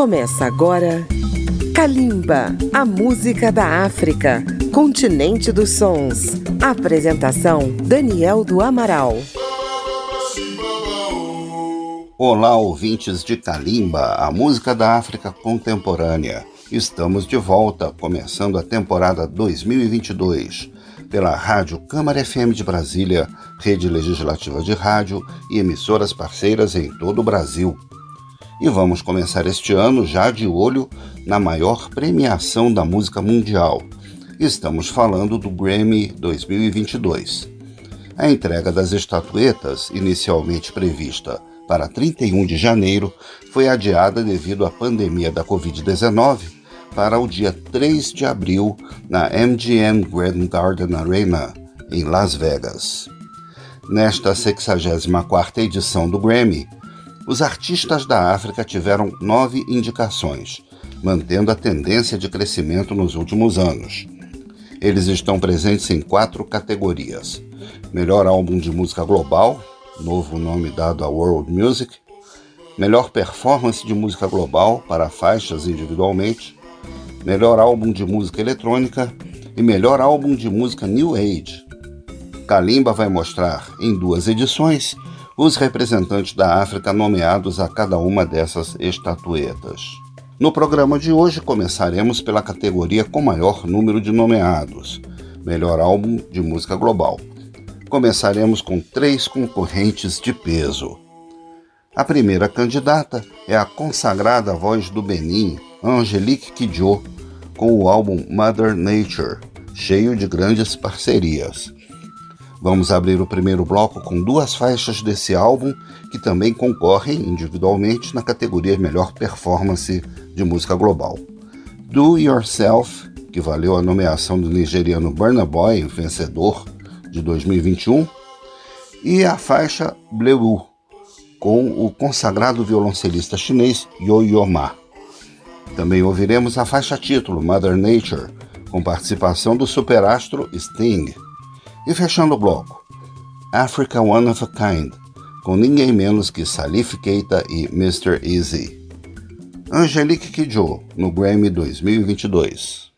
Começa agora Kalimba, a música da África, continente dos sons. Apresentação Daniel do Amaral. Olá, ouvintes de Kalimba, a música da África contemporânea. Estamos de volta, começando a temporada 2022 pela Rádio Câmara FM de Brasília, rede legislativa de rádio e emissoras parceiras em todo o Brasil. E vamos começar este ano já de olho na maior premiação da música mundial. Estamos falando do Grammy 2022. A entrega das estatuetas, inicialmente prevista para 31 de janeiro, foi adiada devido à pandemia da Covid-19 para o dia 3 de abril na MGM Grand Garden Arena, em Las Vegas. Nesta 64ª edição do Grammy, os artistas da África tiveram nove indicações, mantendo a tendência de crescimento nos últimos anos. Eles estão presentes em quatro categorias: Melhor Álbum de Música Global, novo nome dado a World Music, Melhor Performance de Música Global para faixas individualmente, melhor álbum de música eletrônica e melhor álbum de música New Age. Kalimba vai mostrar, em duas edições, os representantes da África nomeados a cada uma dessas estatuetas. No programa de hoje começaremos pela categoria com maior número de nomeados, melhor álbum de música global. Começaremos com três concorrentes de peso. A primeira candidata é a consagrada voz do Benin, Angelique Kidjo, com o álbum Mother Nature, cheio de grandes parcerias. Vamos abrir o primeiro bloco com duas faixas desse álbum que também concorrem individualmente na categoria Melhor Performance de Música Global. Do Yourself, que valeu a nomeação do nigeriano Burna Boy, vencedor de 2021, e a faixa Bleu, com o consagrado violoncelista chinês Yo Yo Ma. Também ouviremos a faixa título Mother Nature, com participação do superastro Sting. E fechando o bloco, Africa One of a Kind, com ninguém menos que Salif Keita e Mr. Easy. Angelique Kidjo, no Grammy 2022.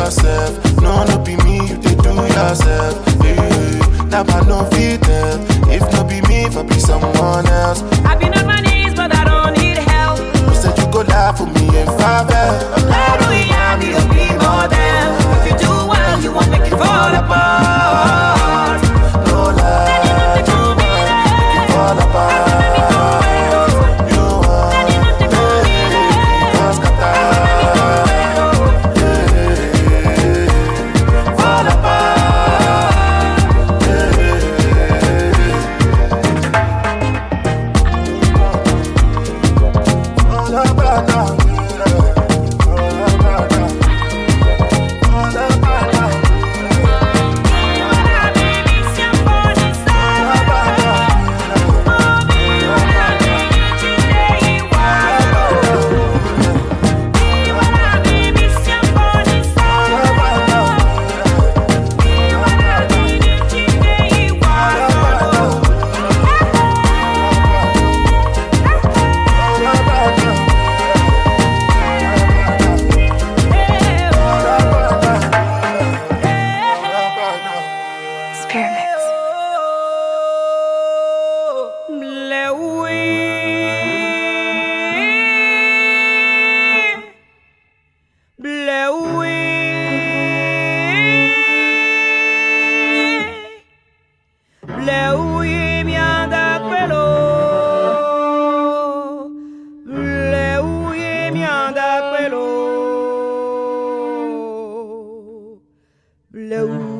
yourself. No, no be me, you did do yourself. Hey, hey. Now I no fit tell. If not be me, if I be someone else. I been on my knees, but I don't need help. You said you go lie for me and father. How do we have you be more than? If you do well, you won't make it fall apart. Hello.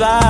Fly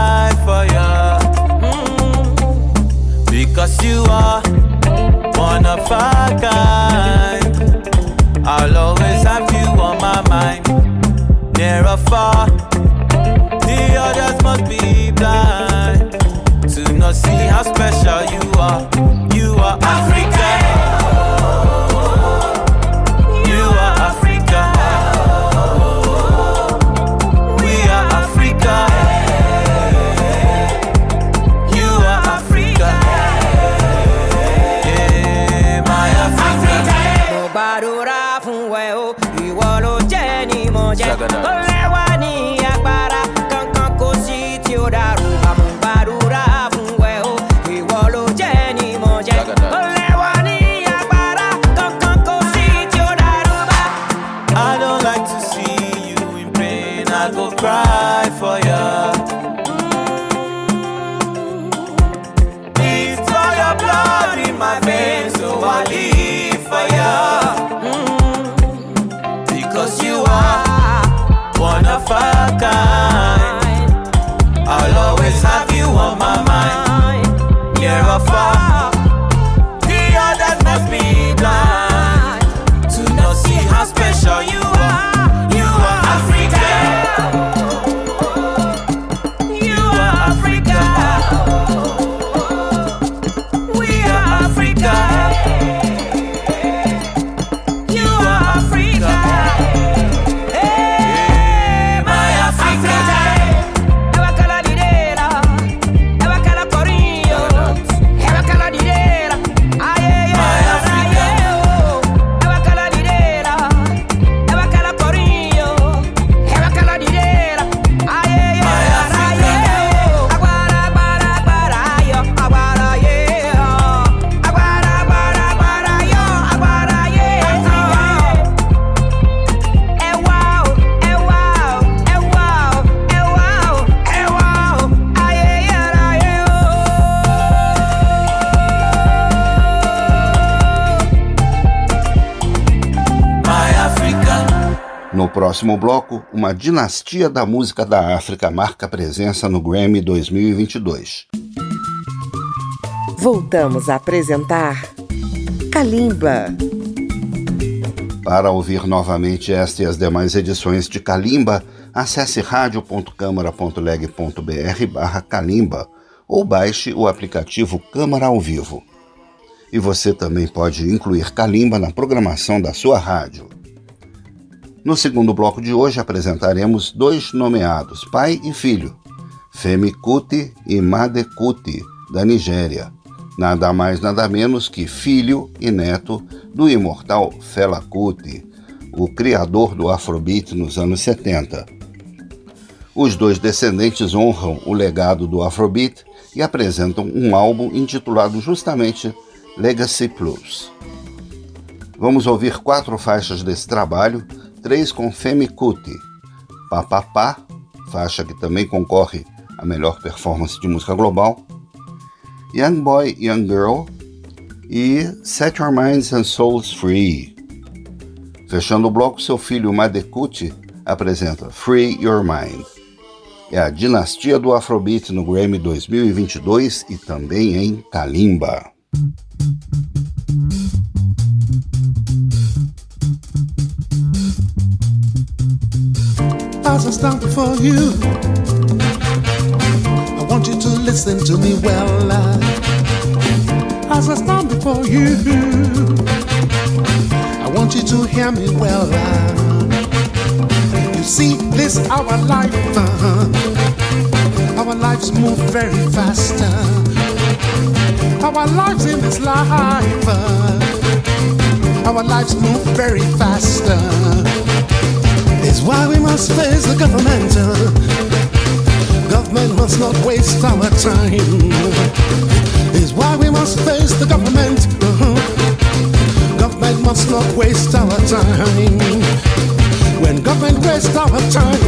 próximo bloco, uma dinastia da música da África marca presença no Grammy 2022. Voltamos a apresentar Kalimba. Para ouvir novamente esta e as demais edições de Kalimba, acesse radio.câmara.leg.br barra Kalimba ou baixe o aplicativo Câmara ao Vivo. E você também pode incluir Kalimba na programação da sua rádio. No segundo bloco de hoje apresentaremos dois nomeados, pai e filho, Femi Kuti e Made Kuti, da Nigéria. Nada mais nada menos que filho e neto do imortal Fela Kuti, o criador do Afrobeat nos anos 70. Os dois descendentes honram o legado do Afrobeat e apresentam um álbum intitulado justamente Legacy Plus. Vamos ouvir quatro faixas desse trabalho, três com Femi Kuti, Papapá, faixa que também concorre à melhor performance de música global, Young Boy, Young Girl e Set Your Minds and Souls Free. Fechando o bloco, seu filho Madekuti apresenta Free Your Mind. É a dinastia do Afrobeat no Grammy 2022 e também em Kalimba. As I stand before you, I want you to listen to me well. uh. As I stand before you, I want you to hear me well. uh. You see, this our life, uh, our lives move very fast. Our lives in this life, our lives move very fast. Is why we must face the government. Government must not waste our time. Is why we must face the government. Government must not waste our time. When government waste our time,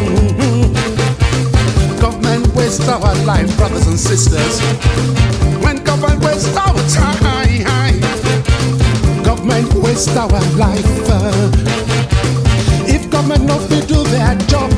government waste our life, brothers and sisters. When government waste our time, government waste our life. Government not to do their job,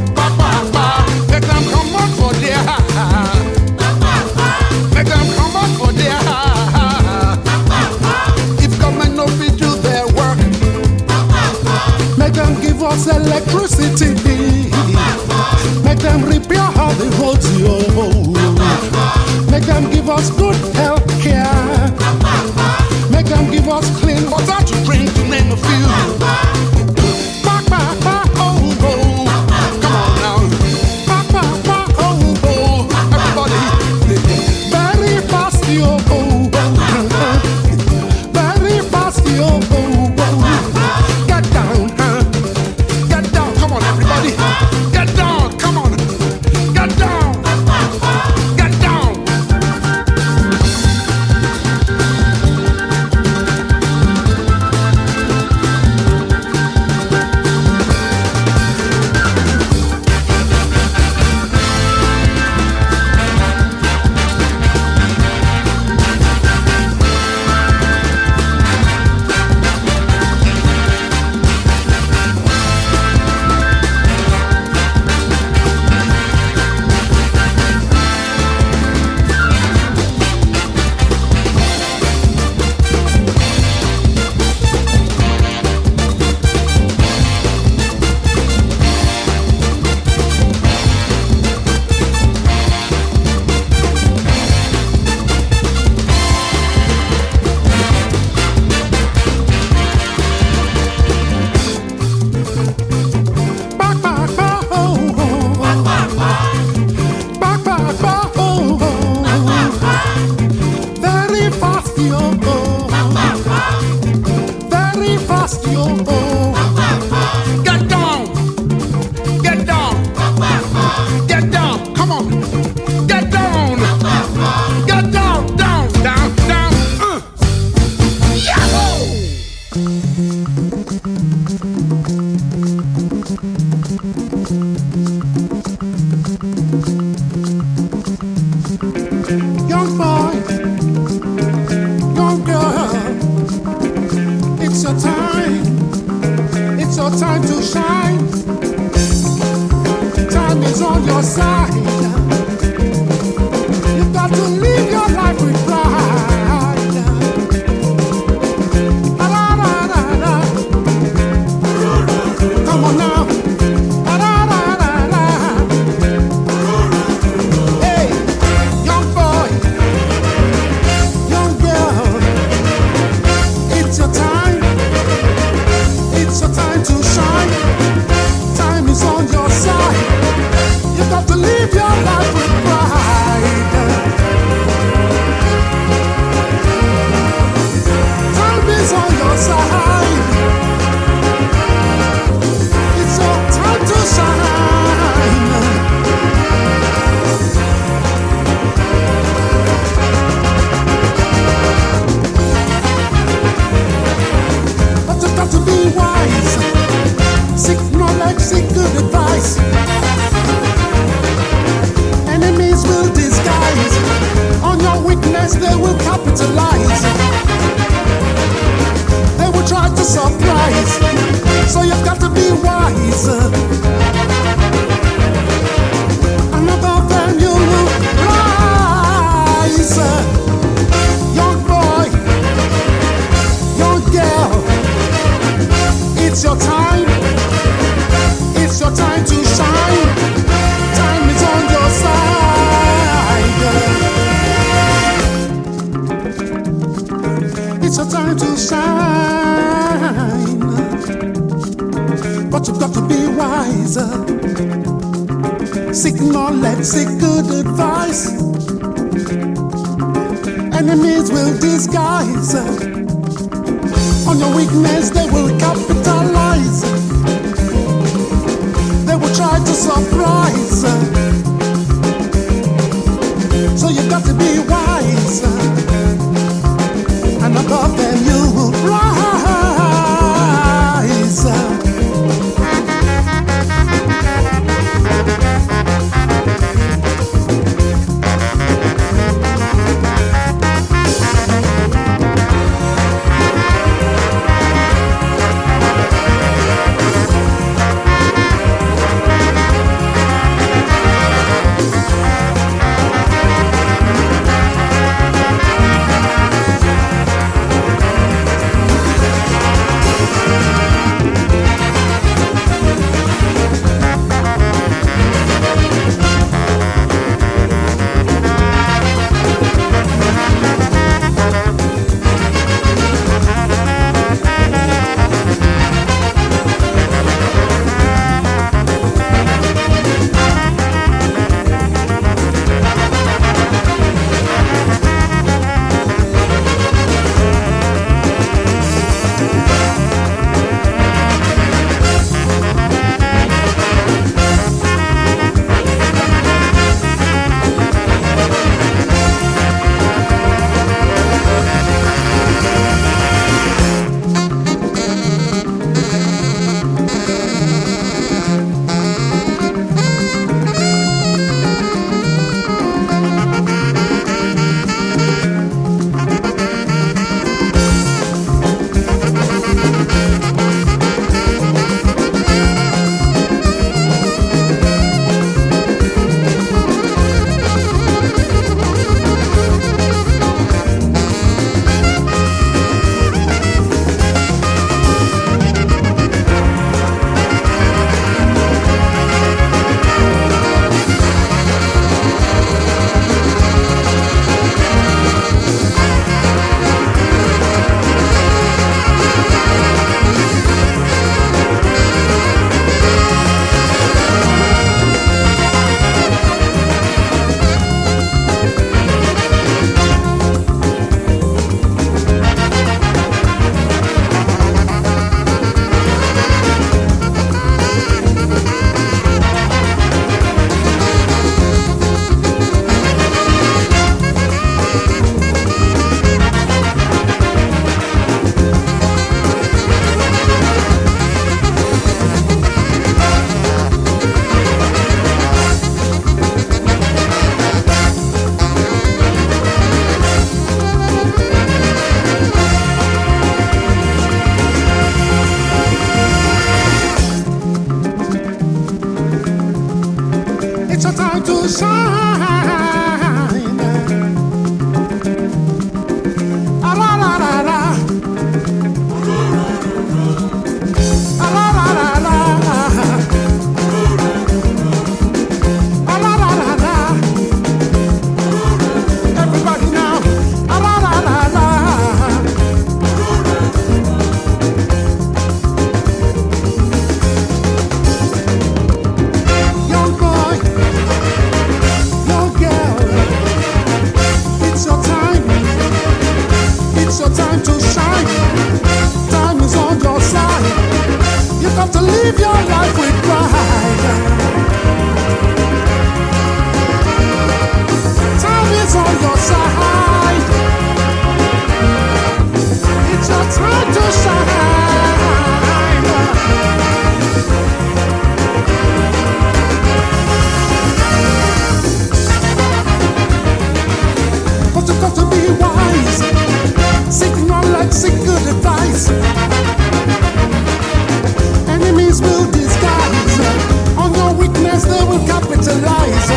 capitalize.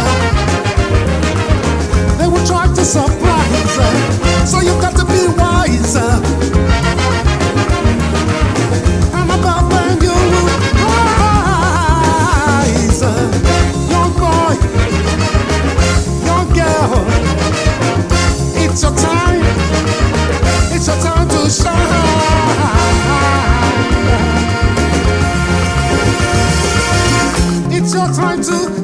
They will try to surprise. So you've got to be wise. You. Young boy, young girl, it's your time. It's your time to shine. It's your time to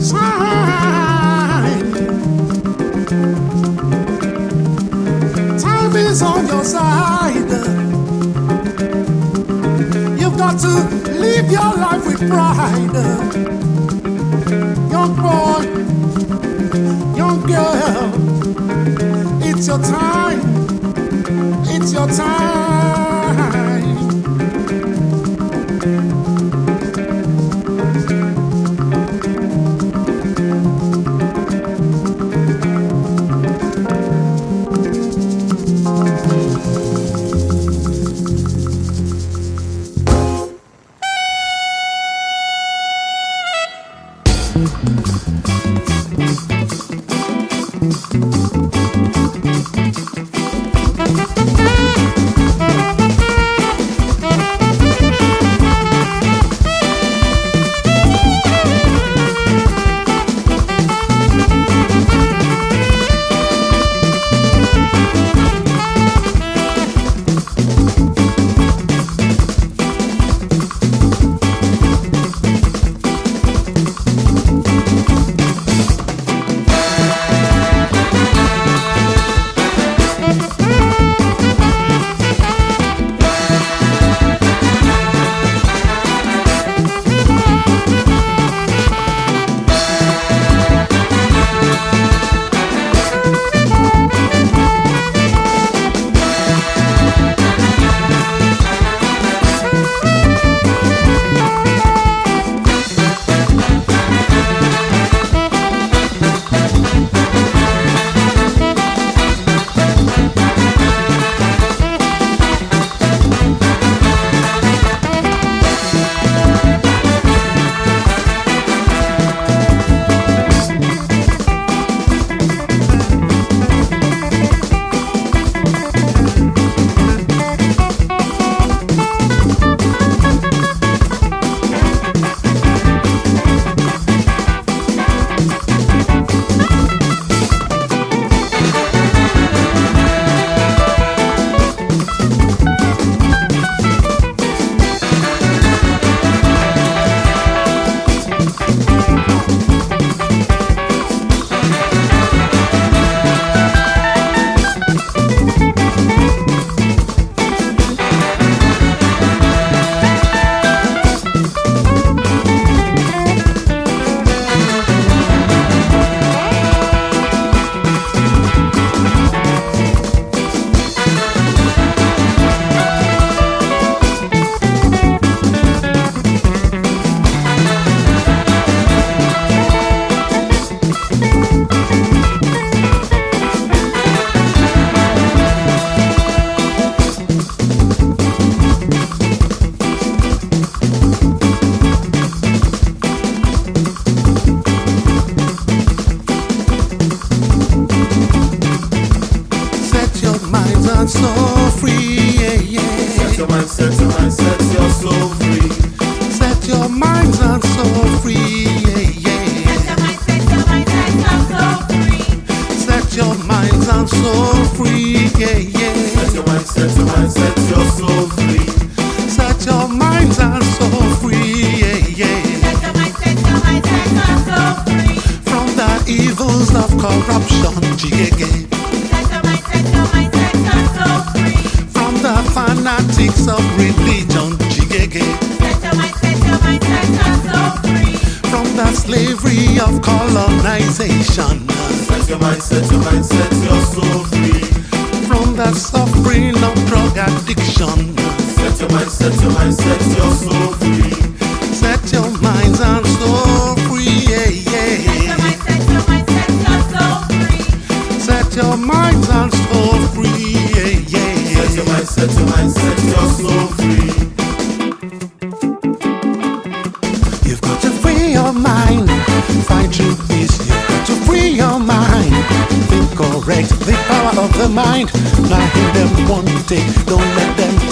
inside. You've got to live your life with pride. Young boy, young girl, it's your time. It's your time.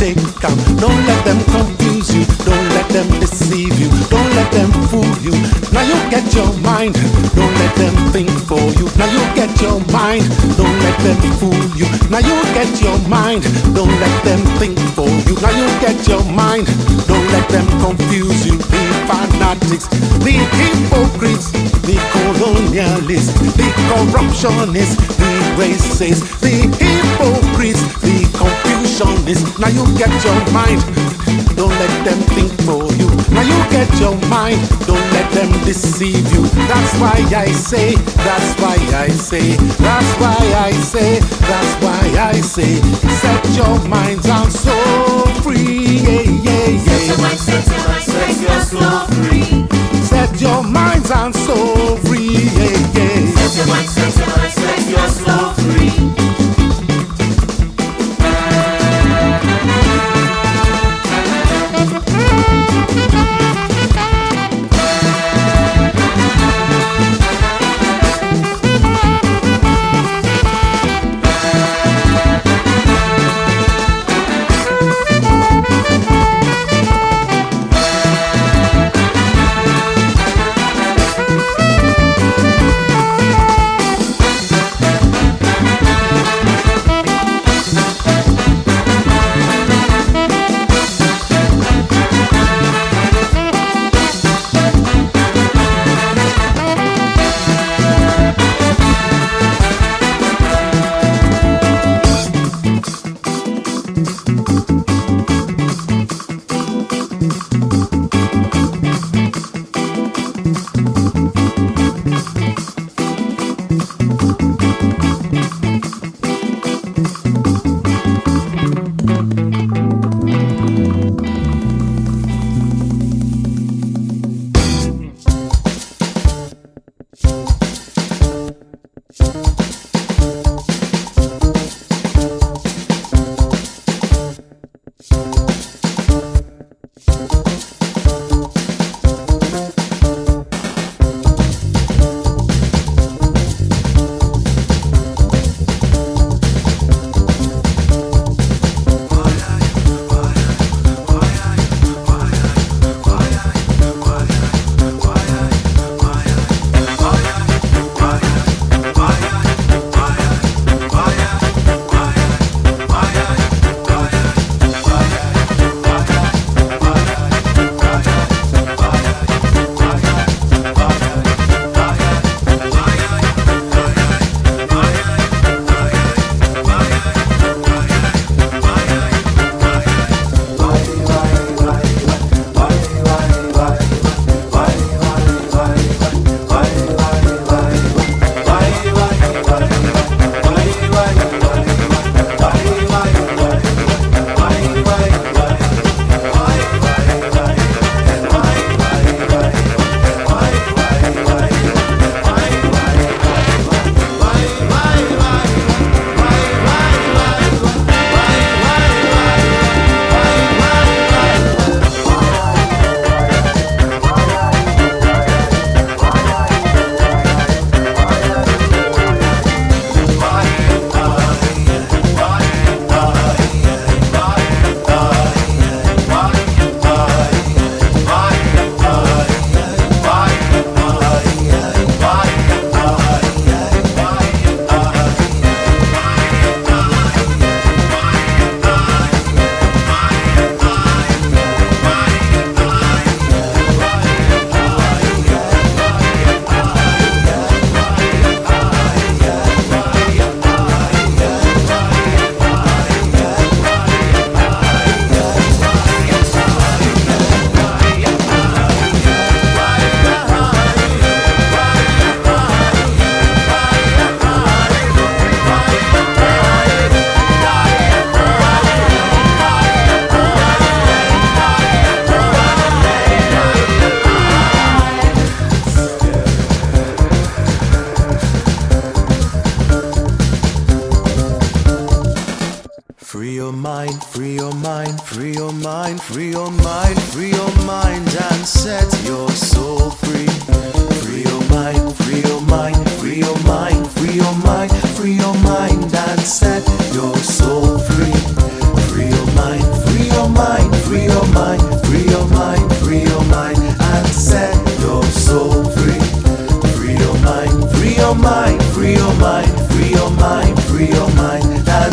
Take. Don't let them confuse you. Don't let them deceive you. Don't let them fool you. Now you get your mind. Don't let them think for you. Now you get your mind. Don't let them fool you. Now you get your mind. Don't let them think for you. Now you get your mind. Don't let them confuse you. The fanatics, the hypocrites, the colonialists, the corruptionists, the racists, the hypocrites, the confusionists. Now you get your mind. Don't let them think for you. Now you get your mind. Don't let them deceive you. That's why I say, that's why I say, that's why I say, that's why I say, set your minds and soul free. Yeah, yeah, yeah. Set your mind, set your mind, set your soul free. Set your minds and soul free. Yeah, yeah. Set your mind, set your mind, set your soul free.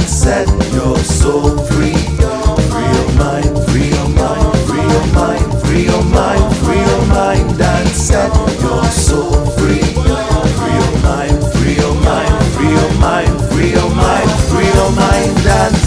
Set your soul free. Free your mind, free your mind, free your mind, free your mind, free your mind, and set your soul free. Free your mind, free your mind, free your mind, free your mind, free your mind, and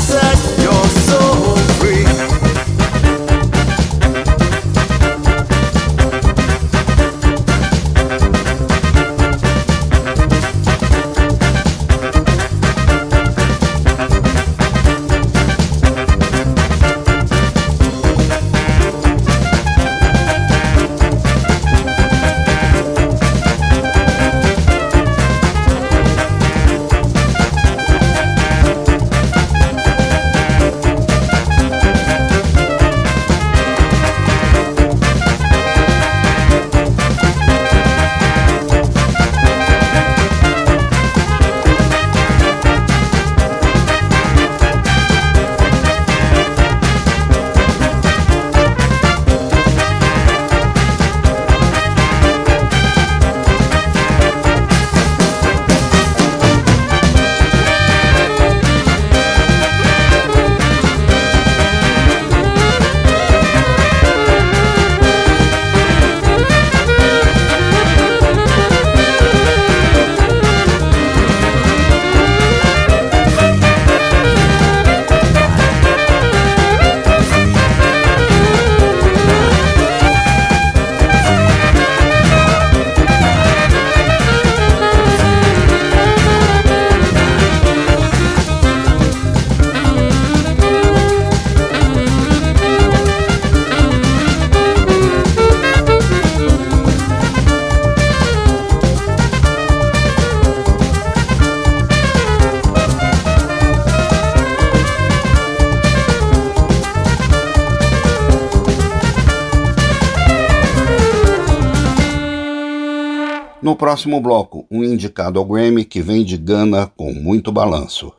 próximo bloco, um indicado ao Grammy que vem de Gana com muito balanço.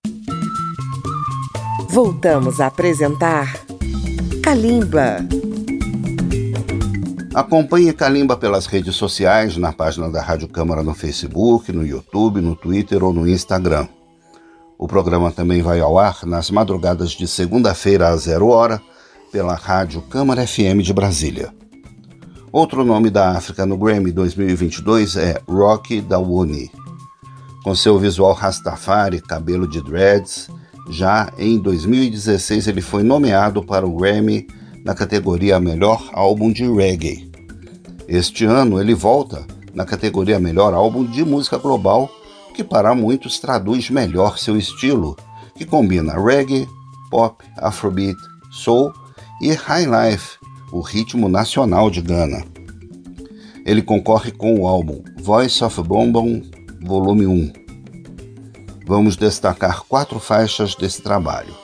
Voltamos a apresentar Kalimba. Acompanhe Kalimba pelas redes sociais, na página da Rádio Câmara no Facebook, no YouTube, no Twitter ou no Instagram. O programa também vai ao ar nas madrugadas de segunda-feira a zero hora pela Rádio Câmara FM de Brasília. Outro nome da África no Grammy 2022 é Rocky Dawuni. Com seu visual Rastafari, cabelo de dreads, já em 2016 ele foi nomeado para o Grammy na categoria Melhor Álbum de Reggae. Este ano ele volta na categoria Melhor Álbum de Música Global, que para muitos traduz melhor seu estilo, que combina reggae, pop, afrobeat, soul e high life, o ritmo nacional de Gana. Ele concorre com o álbum Voice of Bombom, volume 1. Vamos destacar quatro faixas desse trabalho: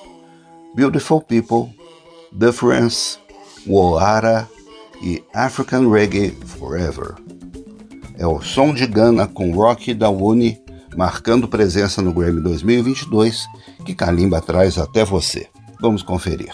Beautiful People, Difference, Woara e African Reggae Forever. É o som de Gana com Rocky da Uni, marcando presença no Grammy 2022, que Kalimba traz até você. Vamos conferir.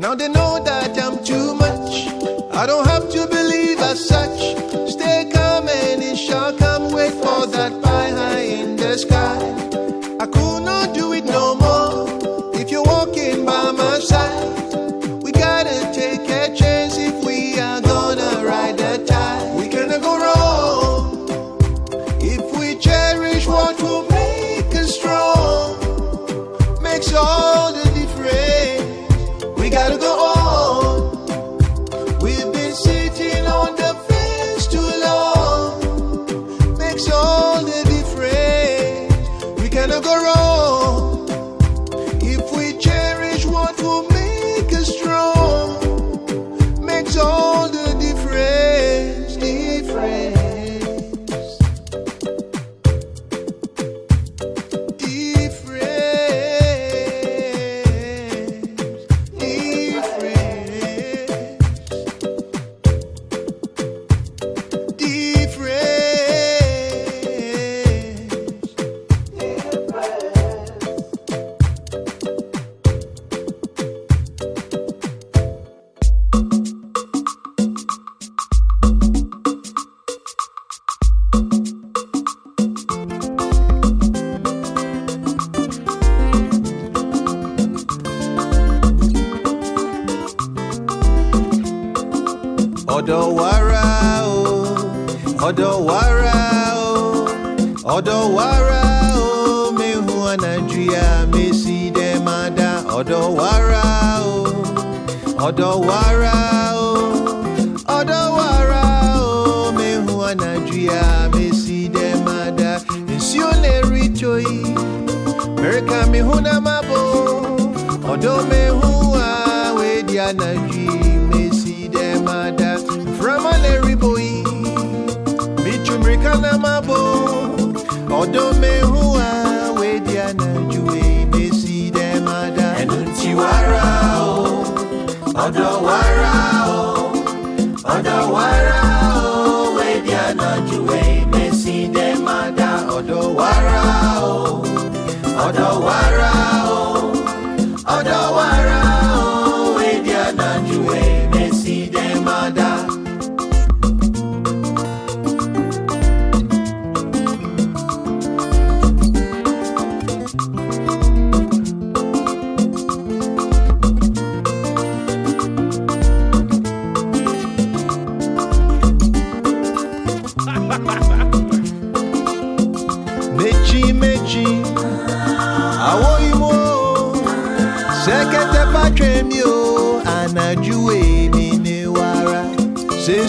Now they know that I'm too much. I don't have to believe as such. Stay calm and it shall come. Wait for that pie high in the sky. Demada. Odowara o, Odowara o, Odowara o, mehu anadria mesi demada. Isione richoi, Merka mehu na mabo, Odo mehu a wedi anadri mesi demada. Framale riboyi, Bichumrika na mabo, Odo mehu ọ̀dọ̀ wàrà o ọ̀dọ̀ wàrà o wẹbi anajuwe mesi dẹ ma da ọ̀dọ̀ o ọ̀dọ̀ wàrà o.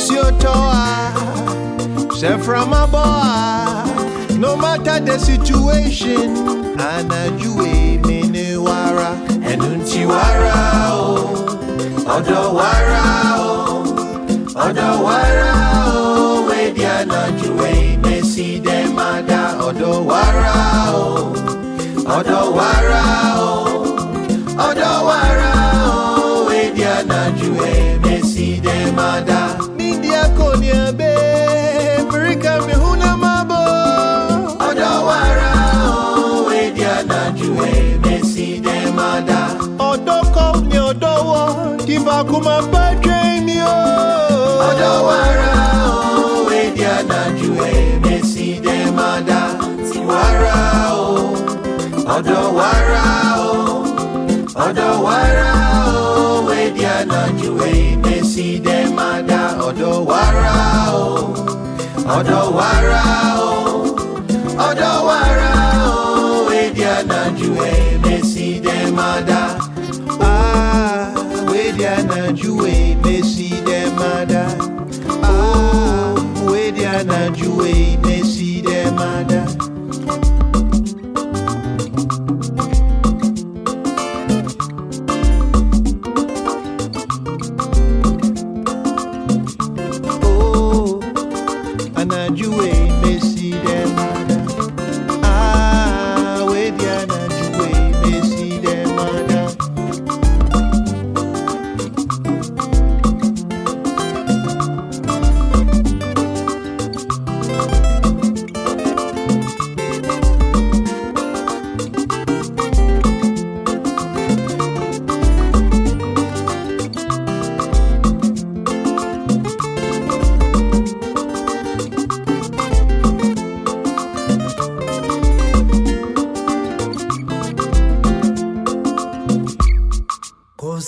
Sesi otoa Seframa boa No matter the situation Anajuwe mi ne wara Enunti wara o oh, Odo wara o oh, Odo wara o oh, Wedi anajuwe mesi demada Odo wara o Odo wara o kò máa bá train mi o. ọ̀dọ̀ wàrà o èdè àdájú èmi sì dé máa ti wàrà o. ọ̀dọ̀ wàrà o ọ̀dọ̀ wàrà o èdè àdájú èmi sì dé máa dá ọ̀dọ̀ wàrà o. ọ̀dọ̀ wàrà o ọ̀dọ̀ wàrà o èdè àdájú èmi sì dé máa dá. Wedi anajuwe mesi demada Ah, wedi anajuwe mesi demada Oh,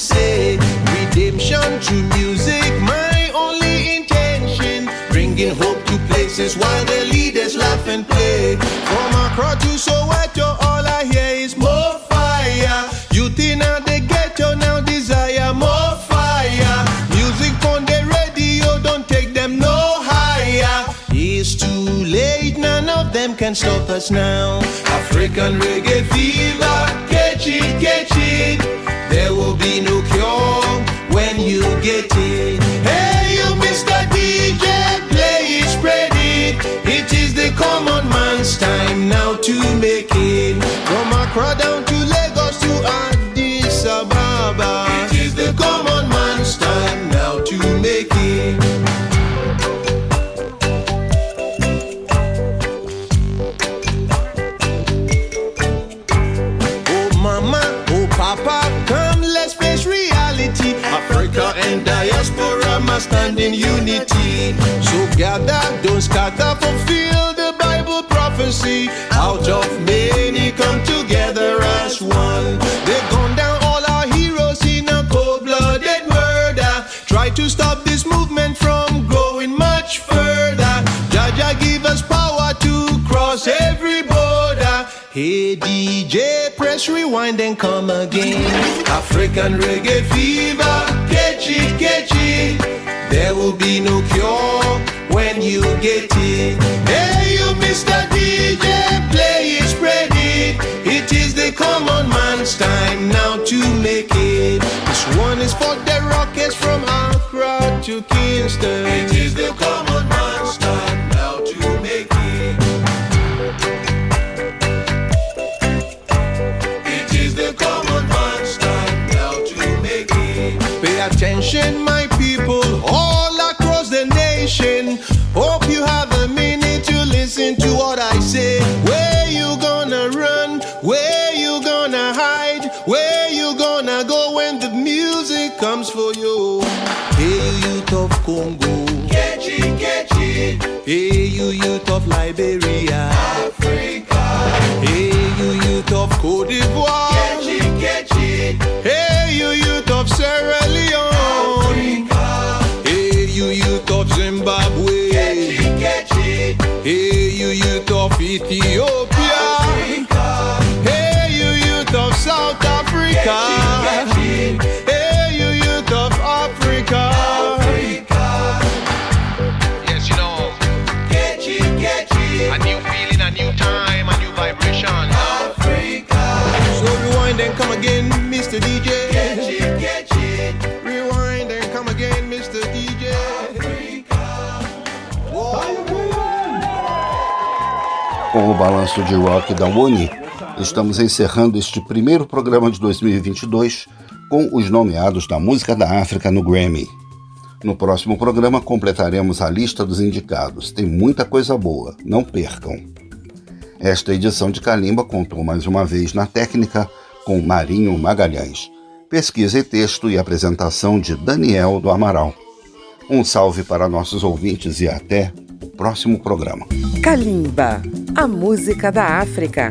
say. Redemption through music, my only intention. Bringing hope to places while the leaders laugh and play. From Accra to Soweto, all I hear is more fire. Youth in the ghetto now desire more fire. Music on the radio don't take them no higher. It's too late, none of them can stop us now. African reggae fever, Accra down to Lagos to Addis Ababa. It is the common man's time now to make it. Oh mama, oh papa, come let's face reality. Africa and diaspora must stand in unity. So gather, don't scatter, fulfill the Bible prophecy. Out of together as one. They've gone down all our heroes in a cold-blooded murder. Try to stop this movement from growing much further. Jaja give us power to cross every border. Hey DJ, press rewind and come again. African reggae fever, catch it, catch it. There will be no cure when you get it. Hey, you Mr. DJ, man's time now to make it. This one is for the rockets from Accra to Kingston. It is the common man's time now to make it. It is the common man's time now to make it. Pay attention, my people, all across the nation. Hope you have a minute to listen to what I say. Where you gonna run? Where you gonna hide? Where you gonna go when the music comes for you? Hey, you youth of Congo. Catch it. Hey, you youth of Liberia. Africa. Hey, you youth of Cote d'Ivoire. Catch it. Hey, you youth of Sierra Leone. Africa. Hey, you youth of Zimbabwe. Catch it. Hey, you youth of Ethiopia. Africa. Hey, you youth of Africa. Yes, you know, Catch it, catch it. a new feeling, a new time, a new vibration. So rewind and come again, Mr. DJ. Catch it, catch it. Rewind and come again, Mr. DJ. Com o balanço de rock da Uni, estamos encerrando este primeiro programa de 2022 com os nomeados da música da África no Grammy. No próximo programa completaremos a lista dos indicados. Tem muita coisa boa, não percam. Esta edição de Calimba contou mais uma vez na técnica com Marinho Magalhães. Pesquisa e texto e apresentação de Daniel do Amaral. Um salve para nossos ouvintes e até o próximo programa. Kalimba, a música da África,